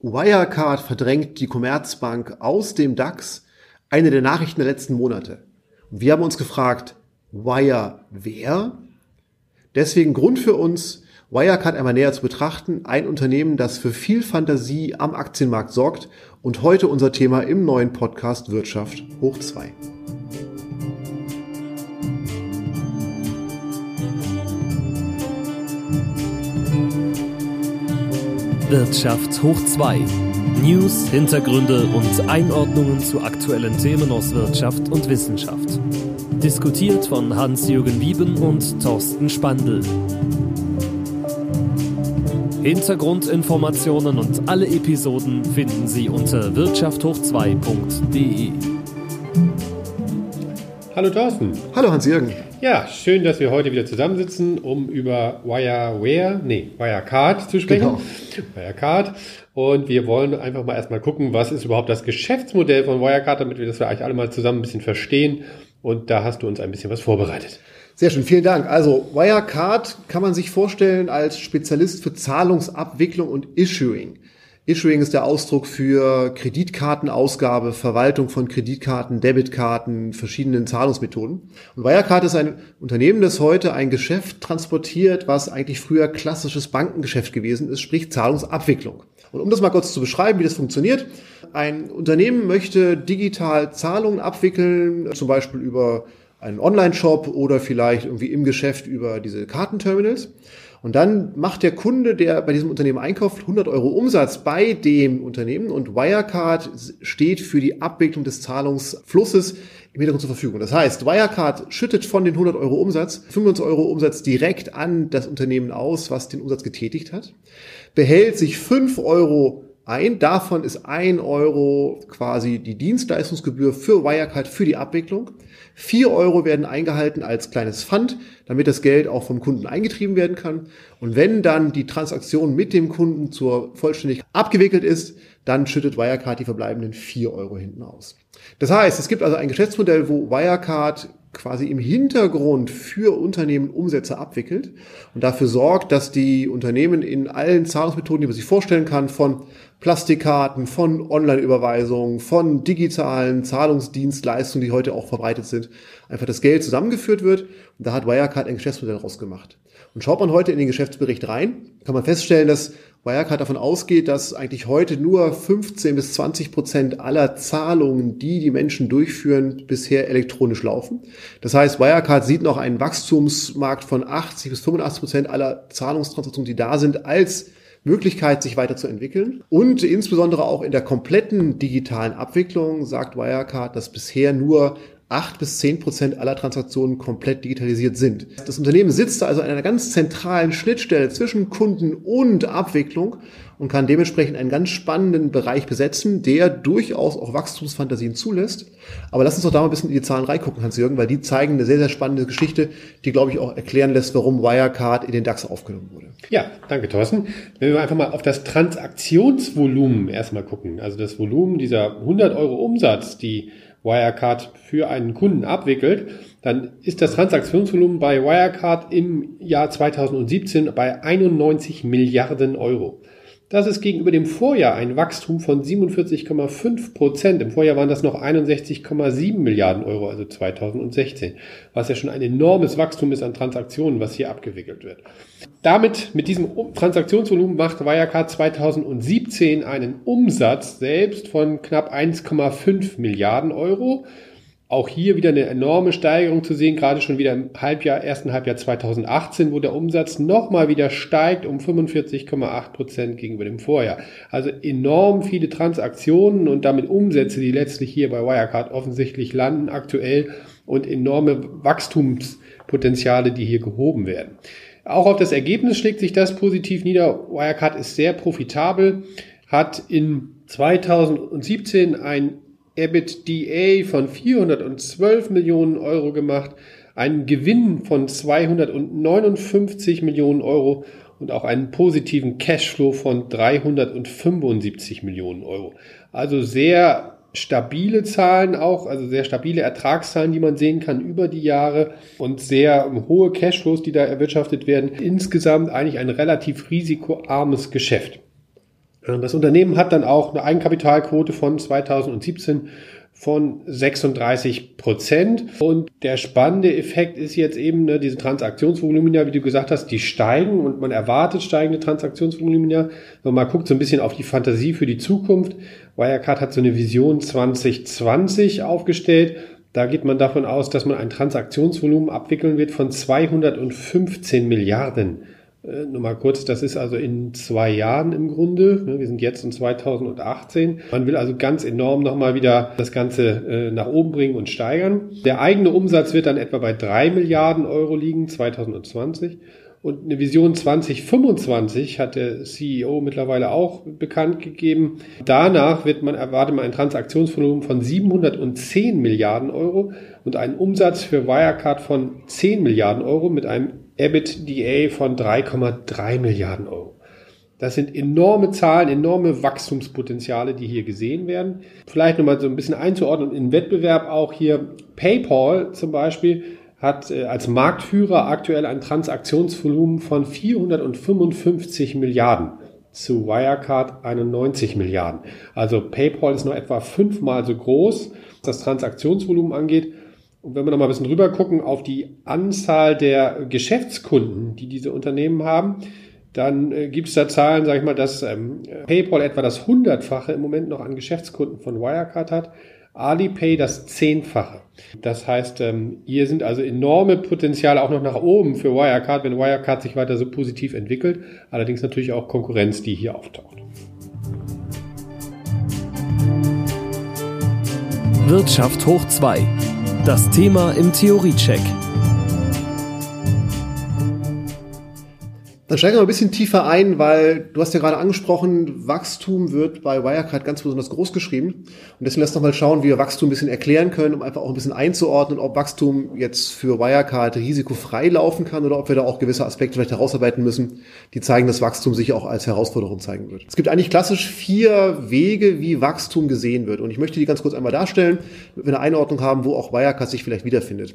Wirecard verdrängt die Commerzbank aus dem DAX, eine der Nachrichten der letzten Monate. Und wir haben uns gefragt, Wire wer? Deswegen Grund für uns, Wirecard einmal näher zu betrachten, ein Unternehmen, das für viel Fantasie am Aktienmarkt sorgt und heute unser Thema im neuen Podcast Wirtschaft hoch 2. Wirtschaft hoch 2. News, Hintergründe und Einordnungen zu aktuellen Themen aus Wirtschaft und Wissenschaft. Diskutiert von Hans-Jürgen Wieben und Thorsten Spandl. Hintergrundinformationen und alle Episoden finden Sie unter wirtschafthoch2.de. Hallo Thorsten. Hallo Hans-Jürgen. Ja, schön, dass wir heute wieder zusammensitzen, um über Wireware, nee, Wirecard zu sprechen. Genau. Wirecard. Und wir wollen einfach mal erstmal gucken, was ist überhaupt das Geschäftsmodell von Wirecard, damit wir das vielleicht alle mal zusammen ein bisschen verstehen. Und da hast du uns ein bisschen was vorbereitet. Sehr schön, vielen Dank. Also Wirecard kann man sich vorstellen als Spezialist für Zahlungsabwicklung und Issuing. Issuing ist der Ausdruck für Kreditkartenausgabe, Verwaltung von Kreditkarten, Debitkarten, verschiedenen Zahlungsmethoden. Und Wirecard ist ein Unternehmen, das heute ein Geschäft transportiert, was eigentlich früher klassisches Bankengeschäft gewesen ist, sprich Zahlungsabwicklung. Und um das mal kurz zu beschreiben, wie das funktioniert. Ein Unternehmen möchte digital Zahlungen abwickeln, zum Beispiel über einen Online-Shop oder vielleicht irgendwie im Geschäft über diese Kartenterminals. Und dann macht der Kunde, der bei diesem Unternehmen einkauft, 100 Euro Umsatz bei dem Unternehmen und Wirecard steht für die Abwicklung des Zahlungsflusses im Hintergrund zur Verfügung. Das heißt, Wirecard schüttet von den 100 Euro Umsatz 25 Euro Umsatz direkt an das Unternehmen aus, was den Umsatz getätigt hat, behält sich 5 Euro ein. Davon ist ein Euro quasi die Dienstleistungsgebühr für Wirecard für die Abwicklung. Vier Euro werden eingehalten als kleines Pfand, damit das Geld auch vom Kunden eingetrieben werden kann. Und wenn dann die Transaktion mit dem Kunden zur Vollständigkeit abgewickelt ist, dann schüttet Wirecard die verbleibenden vier Euro hinten aus. Das heißt, es gibt also ein Geschäftsmodell, wo Wirecard quasi im Hintergrund für Unternehmen Umsätze abwickelt und dafür sorgt, dass die Unternehmen in allen Zahlungsmethoden, die man sich vorstellen kann, von Plastikkarten, von Online-Überweisungen, von digitalen Zahlungsdienstleistungen, die heute auch verbreitet sind, einfach das Geld zusammengeführt wird. Und da hat Wirecard ein Geschäftsmodell rausgemacht. Und schaut man heute in den Geschäftsbericht rein, kann man feststellen, dass Wirecard davon ausgeht, dass eigentlich heute nur 15 bis 20 Prozent aller Zahlungen, die die Menschen durchführen, bisher elektronisch laufen. Das heißt, Wirecard sieht noch einen Wachstumsmarkt von 80 bis 85 Prozent aller Zahlungstransaktionen, die da sind, als Möglichkeit, sich weiterzuentwickeln. Und insbesondere auch in der kompletten digitalen Abwicklung sagt Wirecard, dass bisher nur acht bis zehn Prozent aller Transaktionen komplett digitalisiert sind. Das Unternehmen sitzt also an einer ganz zentralen Schnittstelle zwischen Kunden und Abwicklung und kann dementsprechend einen ganz spannenden Bereich besetzen, der durchaus auch Wachstumsfantasien zulässt. Aber lass uns doch da mal ein bisschen in die Zahlen reingucken, Hans-Jürgen, weil die zeigen eine sehr, sehr spannende Geschichte, die, glaube ich, auch erklären lässt, warum Wirecard in den DAX aufgenommen wurde. Ja, danke, Thorsten. Wenn wir einfach mal auf das Transaktionsvolumen erstmal gucken, also das Volumen dieser 100 Euro Umsatz, die Wirecard für einen Kunden abwickelt, dann ist das Transaktionsvolumen bei Wirecard im Jahr 2017 bei 91 Milliarden Euro. Das ist gegenüber dem Vorjahr ein Wachstum von 47,5 Prozent. Im Vorjahr waren das noch 61,7 Milliarden Euro, also 2016, was ja schon ein enormes Wachstum ist an Transaktionen, was hier abgewickelt wird. Damit, mit diesem Transaktionsvolumen macht Wirecard 2017 einen Umsatz selbst von knapp 1,5 Milliarden Euro auch hier wieder eine enorme Steigerung zu sehen, gerade schon wieder im Halbjahr, ersten Halbjahr 2018, wo der Umsatz nochmal wieder steigt um 45,8 Prozent gegenüber dem Vorjahr. Also enorm viele Transaktionen und damit Umsätze, die letztlich hier bei Wirecard offensichtlich landen aktuell und enorme Wachstumspotenziale, die hier gehoben werden. Auch auf das Ergebnis schlägt sich das positiv nieder. Wirecard ist sehr profitabel, hat in 2017 ein EBITDA von 412 Millionen Euro gemacht, einen Gewinn von 259 Millionen Euro und auch einen positiven Cashflow von 375 Millionen Euro. Also sehr stabile Zahlen auch, also sehr stabile Ertragszahlen, die man sehen kann über die Jahre und sehr hohe Cashflows, die da erwirtschaftet werden. Insgesamt eigentlich ein relativ risikoarmes Geschäft. Das Unternehmen hat dann auch eine Eigenkapitalquote von 2017 von 36 Prozent. Und der spannende Effekt ist jetzt eben ne, diese Transaktionsvolumina, wie du gesagt hast, die steigen und man erwartet steigende Transaktionsvolumina. Wenn man mal guckt so ein bisschen auf die Fantasie für die Zukunft. Wirecard hat so eine Vision 2020 aufgestellt. Da geht man davon aus, dass man ein Transaktionsvolumen abwickeln wird von 215 Milliarden äh, nur mal kurz, das ist also in zwei Jahren im Grunde. Ne, wir sind jetzt in 2018. Man will also ganz enorm nochmal wieder das Ganze äh, nach oben bringen und steigern. Der eigene Umsatz wird dann etwa bei drei Milliarden Euro liegen, 2020. Und eine Vision 2025 hat der CEO mittlerweile auch bekannt gegeben. Danach wird man erwartet man ein Transaktionsvolumen von 710 Milliarden Euro und einen Umsatz für Wirecard von 10 Milliarden Euro mit einem EBITDA von 3,3 Milliarden Euro. Das sind enorme Zahlen, enorme Wachstumspotenziale, die hier gesehen werden. Vielleicht nochmal so ein bisschen einzuordnen im Wettbewerb auch hier. PayPal zum Beispiel hat äh, als Marktführer aktuell ein Transaktionsvolumen von 455 Milliarden zu Wirecard 91 Milliarden. Also PayPal ist noch etwa fünfmal so groß, was das Transaktionsvolumen angeht. Und wenn wir noch mal ein bisschen drüber gucken auf die Anzahl der Geschäftskunden, die diese Unternehmen haben, dann äh, gibt es da Zahlen, sage ich mal, dass ähm, PayPal etwa das hundertfache im Moment noch an Geschäftskunden von Wirecard hat, Alipay das zehnfache. Das heißt, ähm, hier sind also enorme Potenziale auch noch nach oben für Wirecard, wenn Wirecard sich weiter so positiv entwickelt. Allerdings natürlich auch Konkurrenz, die hier auftaucht. Wirtschaft hoch 2 das Thema im Theoriecheck. Dann steigen wir ein bisschen tiefer ein, weil du hast ja gerade angesprochen, Wachstum wird bei Wirecard ganz besonders groß geschrieben. Und deswegen lass doch mal schauen, wie wir Wachstum ein bisschen erklären können, um einfach auch ein bisschen einzuordnen, ob Wachstum jetzt für Wirecard risikofrei laufen kann oder ob wir da auch gewisse Aspekte vielleicht herausarbeiten müssen, die zeigen, dass Wachstum sich auch als Herausforderung zeigen wird. Es gibt eigentlich klassisch vier Wege, wie Wachstum gesehen wird. Und ich möchte die ganz kurz einmal darstellen, damit wir eine Einordnung haben, wo auch Wirecard sich vielleicht wiederfindet.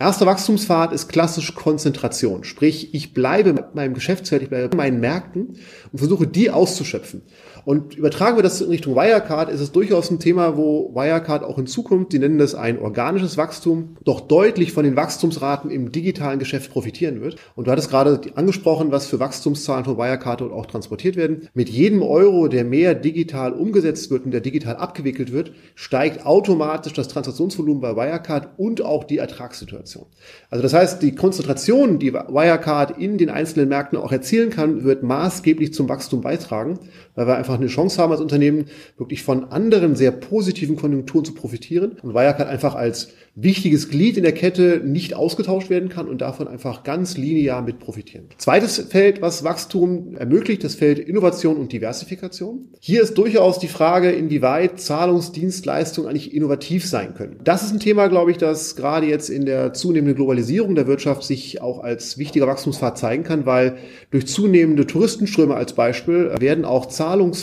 Erster Wachstumspfad ist klassisch Konzentration. Sprich, ich bleibe mit meinem Geschäftsfeld, ich bleibe bei meinen Märkten und versuche die auszuschöpfen. Und übertragen wir das in Richtung Wirecard, ist es durchaus ein Thema, wo Wirecard auch in Zukunft, die nennen das ein organisches Wachstum, doch deutlich von den Wachstumsraten im digitalen Geschäft profitieren wird. Und du hattest gerade angesprochen, was für Wachstumszahlen von Wirecard dort auch transportiert werden. Mit jedem Euro, der mehr digital umgesetzt wird und der digital abgewickelt wird, steigt automatisch das Transaktionsvolumen bei Wirecard und auch die Ertragssituation. Also das heißt, die Konzentration, die Wirecard in den einzelnen Märkten auch erzielen kann, wird maßgeblich zum Wachstum beitragen, weil wir einfach eine Chance haben als Unternehmen, wirklich von anderen sehr positiven Konjunkturen zu profitieren und Wirecard einfach als wichtiges Glied in der Kette nicht ausgetauscht werden kann und davon einfach ganz linear mit profitieren. Zweites Feld, was Wachstum ermöglicht, das Feld Innovation und Diversifikation. Hier ist durchaus die Frage, inwieweit Zahlungsdienstleistungen eigentlich innovativ sein können. Das ist ein Thema, glaube ich, das gerade jetzt in der zunehmenden Globalisierung der Wirtschaft sich auch als wichtiger Wachstumspfad zeigen kann, weil durch zunehmende Touristenströme als Beispiel werden auch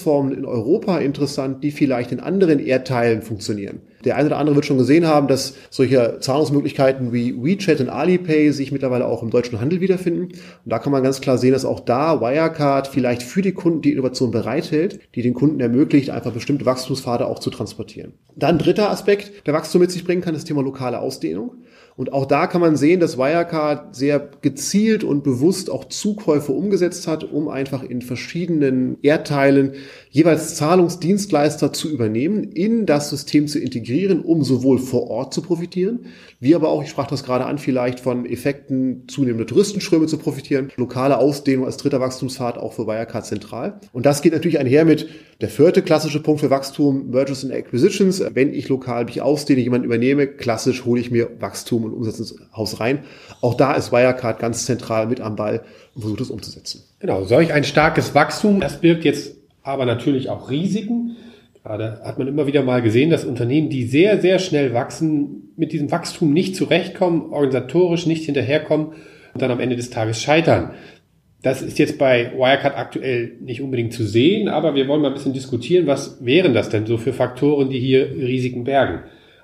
Zahlungsformen in Europa interessant, die vielleicht in anderen Erdteilen funktionieren. Der eine oder andere wird schon gesehen haben, dass solche Zahlungsmöglichkeiten wie WeChat und Alipay sich mittlerweile auch im deutschen Handel wiederfinden. Und da kann man ganz klar sehen, dass auch da Wirecard vielleicht für die Kunden die Innovation bereithält, die den Kunden ermöglicht, einfach bestimmte Wachstumspfade auch zu transportieren. Dann dritter Aspekt, der Wachstum mit sich bringen kann, das Thema lokale Ausdehnung. Und auch da kann man sehen, dass Wirecard sehr gezielt und bewusst auch Zukäufe umgesetzt hat, um einfach in verschiedenen Erdteilen jeweils Zahlungsdienstleister zu übernehmen, in das System zu integrieren, um sowohl vor Ort zu profitieren, wie aber auch, ich sprach das gerade an, vielleicht von Effekten zunehmender Touristenströme zu profitieren, lokale Ausdehnung als dritter Wachstumspfad auch für Wirecard zentral. Und das geht natürlich einher mit der vierte klassische Punkt für Wachstum, Mergers and Acquisitions. Wenn ich lokal mich ausdehne, jemanden übernehme, klassisch hole ich mir Wachstum und Umsatz ins Haus rein. Auch da ist Wirecard ganz zentral mit am Ball und versucht es umzusetzen. Genau, solch ein starkes Wachstum, das birgt jetzt aber natürlich auch Risiken. Gerade hat man immer wieder mal gesehen, dass Unternehmen, die sehr, sehr schnell wachsen, mit diesem Wachstum nicht zurechtkommen, organisatorisch nicht hinterherkommen und dann am Ende des Tages scheitern. Das ist jetzt bei Wirecard aktuell nicht unbedingt zu sehen, aber wir wollen mal ein bisschen diskutieren, was wären das denn so für Faktoren, die hier Risiken bergen.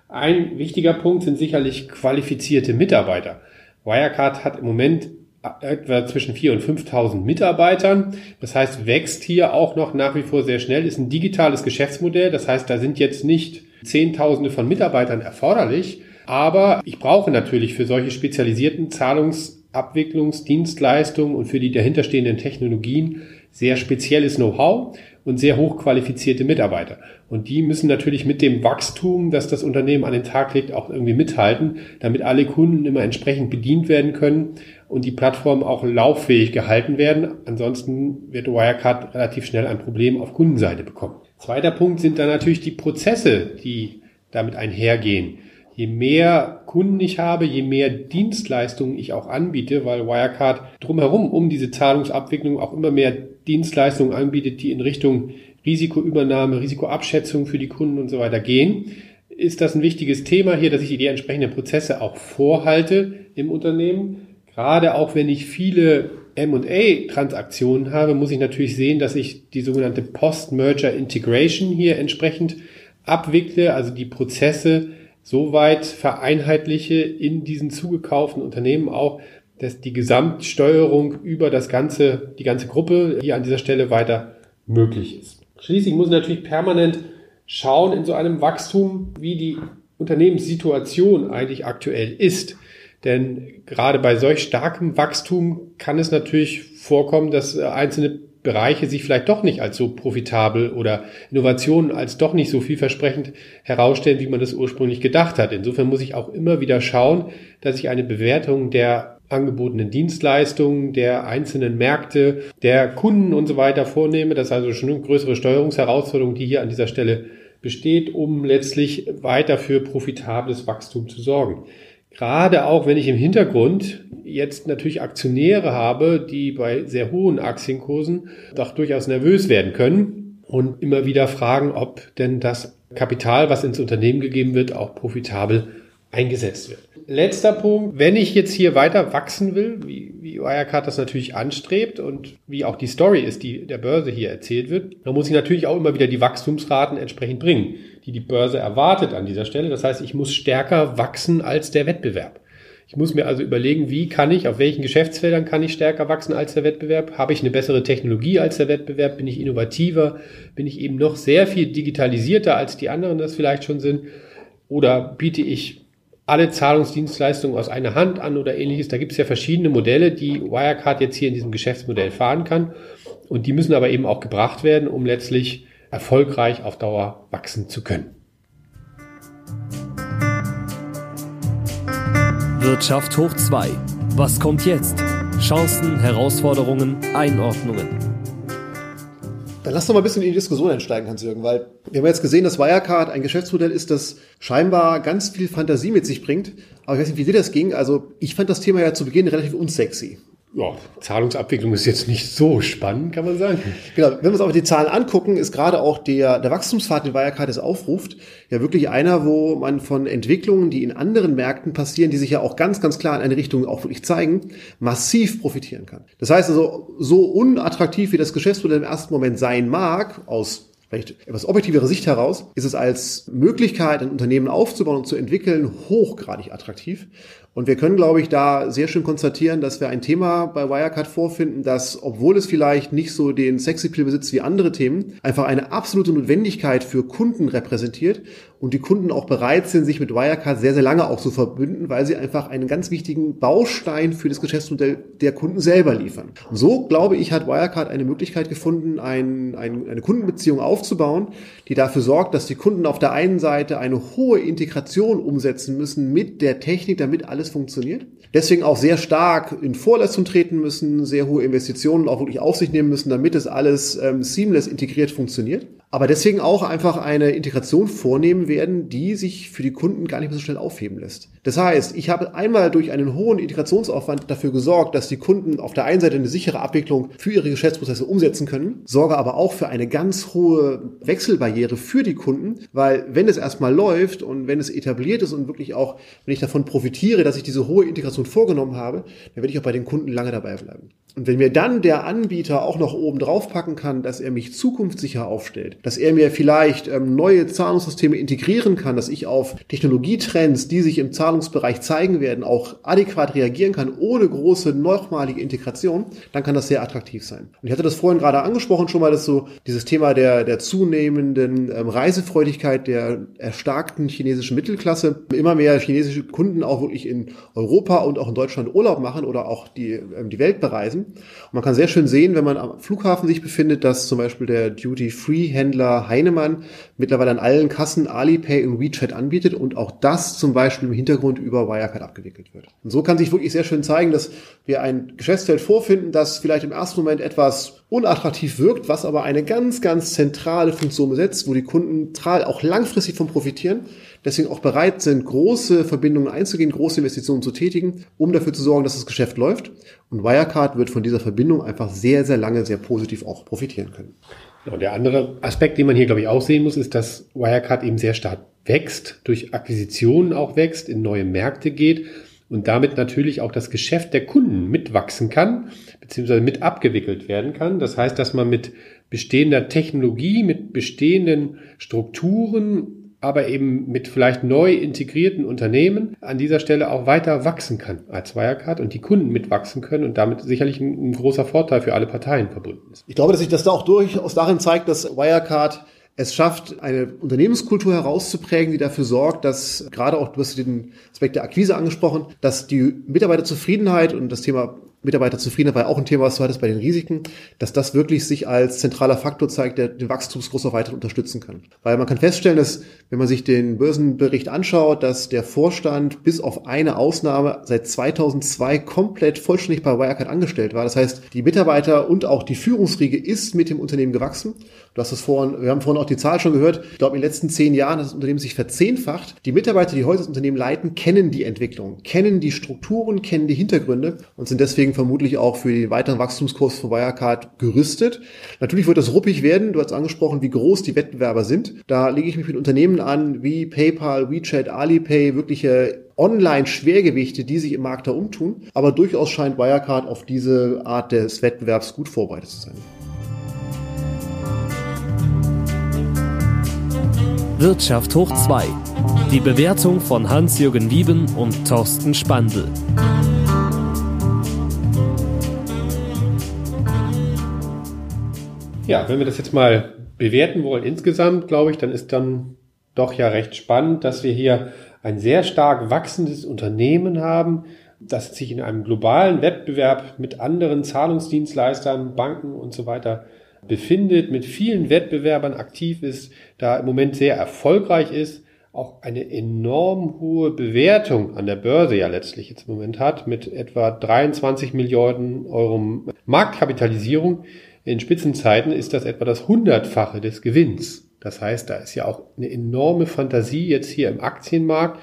Ein wichtiger Punkt sind sicherlich qualifizierte Mitarbeiter. Wirecard hat im Moment etwa zwischen 4.000 und 5.000 Mitarbeitern. Das heißt, wächst hier auch noch nach wie vor sehr schnell, ist ein digitales Geschäftsmodell. Das heißt, da sind jetzt nicht Zehntausende von Mitarbeitern erforderlich. Aber ich brauche natürlich für solche spezialisierten Zahlungsabwicklungsdienstleistungen und für die dahinterstehenden Technologien sehr spezielles Know-how und sehr hochqualifizierte Mitarbeiter. Und die müssen natürlich mit dem Wachstum, das das Unternehmen an den Tag legt, auch irgendwie mithalten, damit alle Kunden immer entsprechend bedient werden können und die Plattformen auch lauffähig gehalten werden. Ansonsten wird Wirecard relativ schnell ein Problem auf Kundenseite bekommen. Zweiter Punkt sind dann natürlich die Prozesse, die damit einhergehen. Je mehr Kunden ich habe, je mehr Dienstleistungen ich auch anbiete, weil Wirecard drumherum um diese Zahlungsabwicklung auch immer mehr Dienstleistungen anbietet, die in Richtung Risikoübernahme, Risikoabschätzung für die Kunden und so weiter gehen, ist das ein wichtiges Thema hier, dass ich die entsprechenden Prozesse auch vorhalte im Unternehmen. Gerade auch wenn ich viele M&A-Transaktionen habe, muss ich natürlich sehen, dass ich die sogenannte Post-Merger Integration hier entsprechend abwickle, also die Prozesse so weit vereinheitliche in diesen zugekauften Unternehmen auch, dass die Gesamtsteuerung über das ganze, die ganze Gruppe hier an dieser Stelle weiter möglich ist. Schließlich muss natürlich permanent schauen in so einem Wachstum, wie die Unternehmenssituation eigentlich aktuell ist. Denn gerade bei solch starkem Wachstum kann es natürlich vorkommen, dass einzelne Bereiche sich vielleicht doch nicht als so profitabel oder Innovationen als doch nicht so vielversprechend herausstellen, wie man das ursprünglich gedacht hat. Insofern muss ich auch immer wieder schauen, dass ich eine Bewertung der angebotenen Dienstleistungen, der einzelnen Märkte, der Kunden und so weiter vornehme. Das ist also schon eine größere Steuerungsherausforderung, die hier an dieser Stelle besteht, um letztlich weiter für profitables Wachstum zu sorgen. Gerade auch wenn ich im Hintergrund jetzt natürlich Aktionäre habe, die bei sehr hohen Aktienkursen doch durchaus nervös werden können und immer wieder fragen, ob denn das Kapital, was ins Unternehmen gegeben wird, auch profitabel eingesetzt wird. Letzter Punkt, wenn ich jetzt hier weiter wachsen will, wie, wie Wirecard das natürlich anstrebt und wie auch die Story ist, die der Börse hier erzählt wird, dann muss ich natürlich auch immer wieder die Wachstumsraten entsprechend bringen, die die Börse erwartet an dieser Stelle. Das heißt, ich muss stärker wachsen als der Wettbewerb. Ich muss mir also überlegen, wie kann ich, auf welchen Geschäftsfeldern kann ich stärker wachsen als der Wettbewerb? Habe ich eine bessere Technologie als der Wettbewerb? Bin ich innovativer? Bin ich eben noch sehr viel digitalisierter als die anderen das vielleicht schon sind? Oder biete ich alle Zahlungsdienstleistungen aus einer Hand an oder ähnliches. Da gibt es ja verschiedene Modelle, die Wirecard jetzt hier in diesem Geschäftsmodell fahren kann. Und die müssen aber eben auch gebracht werden, um letztlich erfolgreich auf Dauer wachsen zu können. Wirtschaft hoch 2. Was kommt jetzt? Chancen, Herausforderungen, Einordnungen. Dann lass doch mal ein bisschen in die Diskussion einsteigen, Hans-Jürgen, weil wir haben jetzt gesehen, dass Wirecard ein Geschäftsmodell ist, das scheinbar ganz viel Fantasie mit sich bringt. Aber ich weiß nicht, wie dir das ging. Also ich fand das Thema ja zu Beginn relativ unsexy ja, Zahlungsabwicklung ist jetzt nicht so spannend, kann man sagen. Genau, wenn wir uns aber die Zahlen angucken, ist gerade auch der, der Wachstumspfad, den Wirecard es aufruft, ja wirklich einer, wo man von Entwicklungen, die in anderen Märkten passieren, die sich ja auch ganz, ganz klar in eine Richtung auch wirklich zeigen, massiv profitieren kann. Das heißt also, so unattraktiv wie das Geschäftsmodell im ersten Moment sein mag, aus vielleicht etwas objektivere Sicht heraus, ist es als Möglichkeit, ein Unternehmen aufzubauen und zu entwickeln, hochgradig attraktiv. Und wir können, glaube ich, da sehr schön konstatieren, dass wir ein Thema bei Wirecard vorfinden, das, obwohl es vielleicht nicht so den Sexappeal besitzt wie andere Themen, einfach eine absolute Notwendigkeit für Kunden repräsentiert und die Kunden auch bereit sind, sich mit Wirecard sehr, sehr lange auch zu verbünden, weil sie einfach einen ganz wichtigen Baustein für das Geschäftsmodell der Kunden selber liefern. Und so, glaube ich, hat Wirecard eine Möglichkeit gefunden, ein, ein, eine Kundenbeziehung aufzubauen, die dafür sorgt, dass die Kunden auf der einen Seite eine hohe Integration umsetzen müssen mit der Technik, damit alles alles funktioniert. Deswegen auch sehr stark in Vorleistung treten müssen, sehr hohe Investitionen auch wirklich auf sich nehmen müssen, damit es alles ähm, seamless integriert funktioniert aber deswegen auch einfach eine Integration vornehmen werden, die sich für die Kunden gar nicht mehr so schnell aufheben lässt. Das heißt, ich habe einmal durch einen hohen Integrationsaufwand dafür gesorgt, dass die Kunden auf der einen Seite eine sichere Abwicklung für ihre Geschäftsprozesse umsetzen können, sorge aber auch für eine ganz hohe Wechselbarriere für die Kunden, weil wenn es erstmal läuft und wenn es etabliert ist und wirklich auch, wenn ich davon profitiere, dass ich diese hohe Integration vorgenommen habe, dann werde ich auch bei den Kunden lange dabei bleiben. Und wenn mir dann der Anbieter auch noch oben drauf packen kann, dass er mich zukunftssicher aufstellt, dass er mir vielleicht ähm, neue Zahlungssysteme integrieren kann, dass ich auf Technologietrends, die sich im Zahlungsbereich zeigen werden, auch adäquat reagieren kann, ohne große nochmalige Integration, dann kann das sehr attraktiv sein. Und ich hatte das vorhin gerade angesprochen schon mal, dass so dieses Thema der, der zunehmenden ähm, Reisefreudigkeit der erstarkten chinesischen Mittelklasse, immer mehr chinesische Kunden auch wirklich in Europa und auch in Deutschland Urlaub machen oder auch die, ähm, die Welt bereisen Reisen. Und man kann sehr schön sehen, wenn man am Flughafen sich befindet, dass zum Beispiel der Duty-Free-Händler Heinemann mittlerweile an allen Kassen Alipay und WeChat anbietet und auch das zum Beispiel im Hintergrund über Wirecard abgewickelt wird. Und so kann sich wirklich sehr schön zeigen, dass wir ein Geschäftsfeld vorfinden, das vielleicht im ersten Moment etwas unattraktiv wirkt, was aber eine ganz, ganz zentrale Funktion besetzt, wo die Kunden auch langfristig von profitieren, deswegen auch bereit sind, große Verbindungen einzugehen, große Investitionen zu tätigen, um dafür zu sorgen, dass das Geschäft läuft. Und Wirecard wird von dieser Verbindung einfach sehr, sehr lange sehr positiv auch profitieren können. Und der andere Aspekt, den man hier, glaube ich, auch sehen muss, ist, dass Wirecard eben sehr stark wächst, durch Akquisitionen auch wächst, in neue Märkte geht und damit natürlich auch das Geschäft der Kunden mitwachsen kann, beziehungsweise mit abgewickelt werden kann. Das heißt, dass man mit bestehender Technologie, mit bestehenden Strukturen, aber eben mit vielleicht neu integrierten Unternehmen an dieser Stelle auch weiter wachsen kann als Wirecard und die Kunden mitwachsen können und damit sicherlich ein, ein großer Vorteil für alle Parteien verbunden ist. Ich glaube, dass sich das da auch durchaus darin zeigt, dass Wirecard es schafft, eine Unternehmenskultur herauszuprägen, die dafür sorgt, dass gerade auch, du hast den Aspekt der Akquise angesprochen, dass die Mitarbeiterzufriedenheit und das Thema Mitarbeiterzufriedenheit war auch ein Thema, was du hattest bei den Risiken, dass das wirklich sich als zentraler Faktor zeigt, der den Wachstumskurs weiter unterstützen kann. Weil man kann feststellen, dass, wenn man sich den Börsenbericht anschaut, dass der Vorstand bis auf eine Ausnahme seit 2002 komplett vollständig bei Wirecard angestellt war. Das heißt, die Mitarbeiter und auch die Führungsriege ist mit dem Unternehmen gewachsen. Du hast es vorhin, wir haben vorhin auch die Zahl schon gehört. Ich glaube, in den letzten zehn Jahren hat das Unternehmen sich verzehnfacht. Die Mitarbeiter, die heute das Unternehmen leiten, kennen die Entwicklung, kennen die Strukturen, kennen die Hintergründe und sind deswegen deswegen vermutlich auch für den weiteren Wachstumskurs von Wirecard gerüstet. Natürlich wird das ruppig werden. Du hast angesprochen, wie groß die Wettbewerber sind. Da lege ich mich mit Unternehmen an wie PayPal, WeChat, Alipay, wirkliche Online-Schwergewichte, die sich im Markt da umtun. Aber durchaus scheint Wirecard auf diese Art des Wettbewerbs gut vorbereitet zu sein. Wirtschaft hoch 2. Die Bewertung von Hans-Jürgen Wieben und Thorsten Spandl. Ja, wenn wir das jetzt mal bewerten wollen insgesamt, glaube ich, dann ist dann doch ja recht spannend, dass wir hier ein sehr stark wachsendes Unternehmen haben, das sich in einem globalen Wettbewerb mit anderen Zahlungsdienstleistern, Banken und so weiter befindet, mit vielen Wettbewerbern aktiv ist, da im Moment sehr erfolgreich ist, auch eine enorm hohe Bewertung an der Börse ja letztlich jetzt im Moment hat, mit etwa 23 Milliarden Euro Marktkapitalisierung. In Spitzenzeiten ist das etwa das Hundertfache des Gewinns. Das heißt, da ist ja auch eine enorme Fantasie jetzt hier im Aktienmarkt.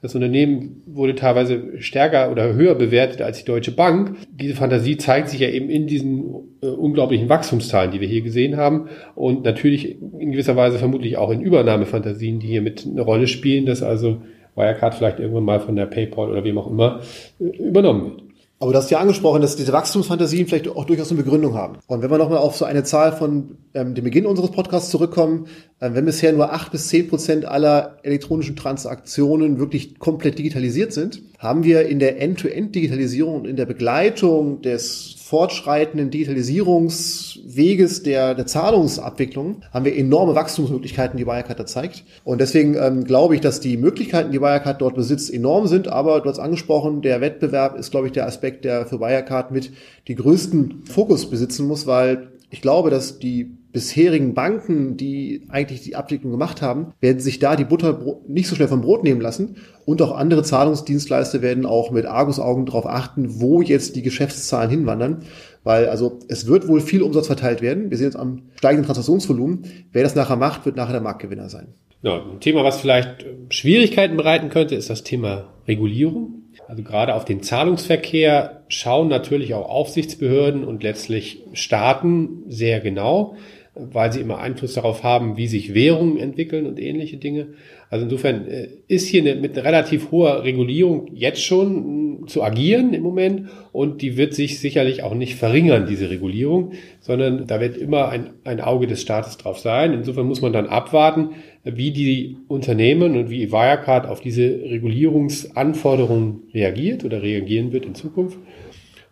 Das Unternehmen wurde teilweise stärker oder höher bewertet als die Deutsche Bank. Diese Fantasie zeigt sich ja eben in diesen äh, unglaublichen Wachstumszahlen, die wir hier gesehen haben. Und natürlich in gewisser Weise vermutlich auch in Übernahmefantasien, die hier mit eine Rolle spielen, dass also Wirecard vielleicht irgendwann mal von der PayPal oder wem auch immer äh, übernommen wird. Aber du hast ja angesprochen, dass diese Wachstumsfantasien vielleicht auch durchaus eine Begründung haben. Und wenn wir nochmal auf so eine Zahl von ähm, dem Beginn unseres Podcasts zurückkommen, äh, wenn bisher nur acht bis zehn Prozent aller elektronischen Transaktionen wirklich komplett digitalisiert sind, haben wir in der End-to-End-Digitalisierung und in der Begleitung des fortschreitenden Digitalisierungsweges der, der Zahlungsabwicklung haben wir enorme Wachstumsmöglichkeiten, die Wirecard da zeigt. Und deswegen ähm, glaube ich, dass die Möglichkeiten, die Wirecard dort besitzt, enorm sind. Aber du hast angesprochen, der Wettbewerb ist, glaube ich, der Aspekt, der für Wirecard mit die größten Fokus besitzen muss, weil ich glaube, dass die bisherigen Banken, die eigentlich die Abwicklung gemacht haben, werden sich da die Butter nicht so schnell vom Brot nehmen lassen. Und auch andere Zahlungsdienstleister werden auch mit Argusaugen darauf achten, wo jetzt die Geschäftszahlen hinwandern. Weil also es wird wohl viel Umsatz verteilt werden. Wir sehen jetzt am steigenden Transaktionsvolumen. Wer das nachher macht, wird nachher der Marktgewinner sein. Ja, ein Thema, was vielleicht Schwierigkeiten bereiten könnte, ist das Thema Regulierung. Also gerade auf den Zahlungsverkehr schauen natürlich auch Aufsichtsbehörden und letztlich Staaten sehr genau. Weil sie immer Einfluss darauf haben, wie sich Währungen entwickeln und ähnliche Dinge. Also insofern äh, ist hier eine, mit relativ hoher Regulierung jetzt schon mm, zu agieren im Moment und die wird sich sicherlich auch nicht verringern, diese Regulierung, sondern da wird immer ein, ein Auge des Staates drauf sein. Insofern muss man dann abwarten, wie die Unternehmen und wie Wirecard auf diese Regulierungsanforderungen reagiert oder reagieren wird in Zukunft.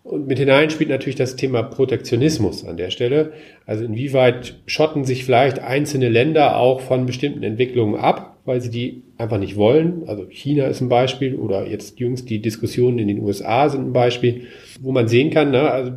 Und mit hinein spielt natürlich das Thema Protektionismus an der Stelle. Also inwieweit schotten sich vielleicht einzelne Länder auch von bestimmten Entwicklungen ab, weil sie die einfach nicht wollen. Also China ist ein Beispiel oder jetzt jüngst die Diskussionen in den USA sind ein Beispiel, wo man sehen kann, ne, also,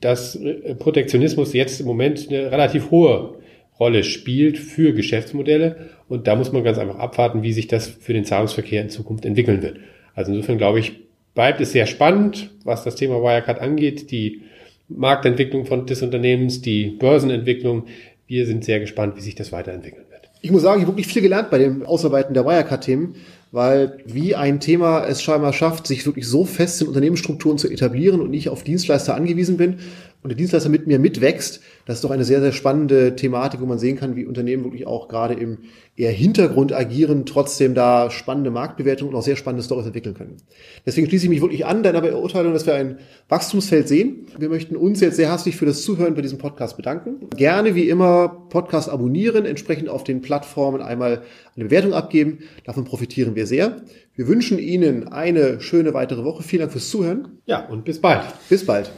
dass Protektionismus jetzt im Moment eine relativ hohe Rolle spielt für Geschäftsmodelle. Und da muss man ganz einfach abwarten, wie sich das für den Zahlungsverkehr in Zukunft entwickeln wird. Also insofern glaube ich, bleibt es sehr spannend, was das Thema Wirecard angeht, die Marktentwicklung von des Unternehmens, die Börsenentwicklung. Wir sind sehr gespannt, wie sich das weiterentwickeln wird. Ich muss sagen, ich habe wirklich viel gelernt bei dem Ausarbeiten der Wirecard-Themen, weil wie ein Thema es scheinbar schafft, sich wirklich so fest in Unternehmensstrukturen zu etablieren und nicht auf Dienstleister angewiesen bin und der Dienstleister mit mir mitwächst, das ist doch eine sehr, sehr spannende Thematik, wo man sehen kann, wie Unternehmen wirklich auch gerade im eher Hintergrund agieren, trotzdem da spannende Marktbewertungen und auch sehr spannende Stories entwickeln können. Deswegen schließe ich mich wirklich an deiner Beurteilung, dass wir ein Wachstumsfeld sehen. Wir möchten uns jetzt sehr herzlich für das Zuhören bei diesem Podcast bedanken. Gerne wie immer Podcast abonnieren, entsprechend auf den Plattformen einmal eine Bewertung abgeben. Davon profitieren wir sehr. Wir wünschen Ihnen eine schöne weitere Woche. Vielen Dank fürs Zuhören. Ja, und bis bald. Bis bald.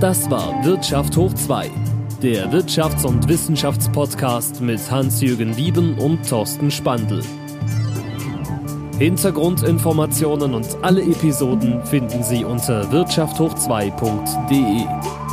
Das war Wirtschaft hoch 2 der Wirtschafts- und Wissenschaftspodcast mit Hans-Jürgen Wieben und Thorsten Spandl. Hintergrundinformationen und alle Episoden finden Sie unter wirtschafthoch2.de.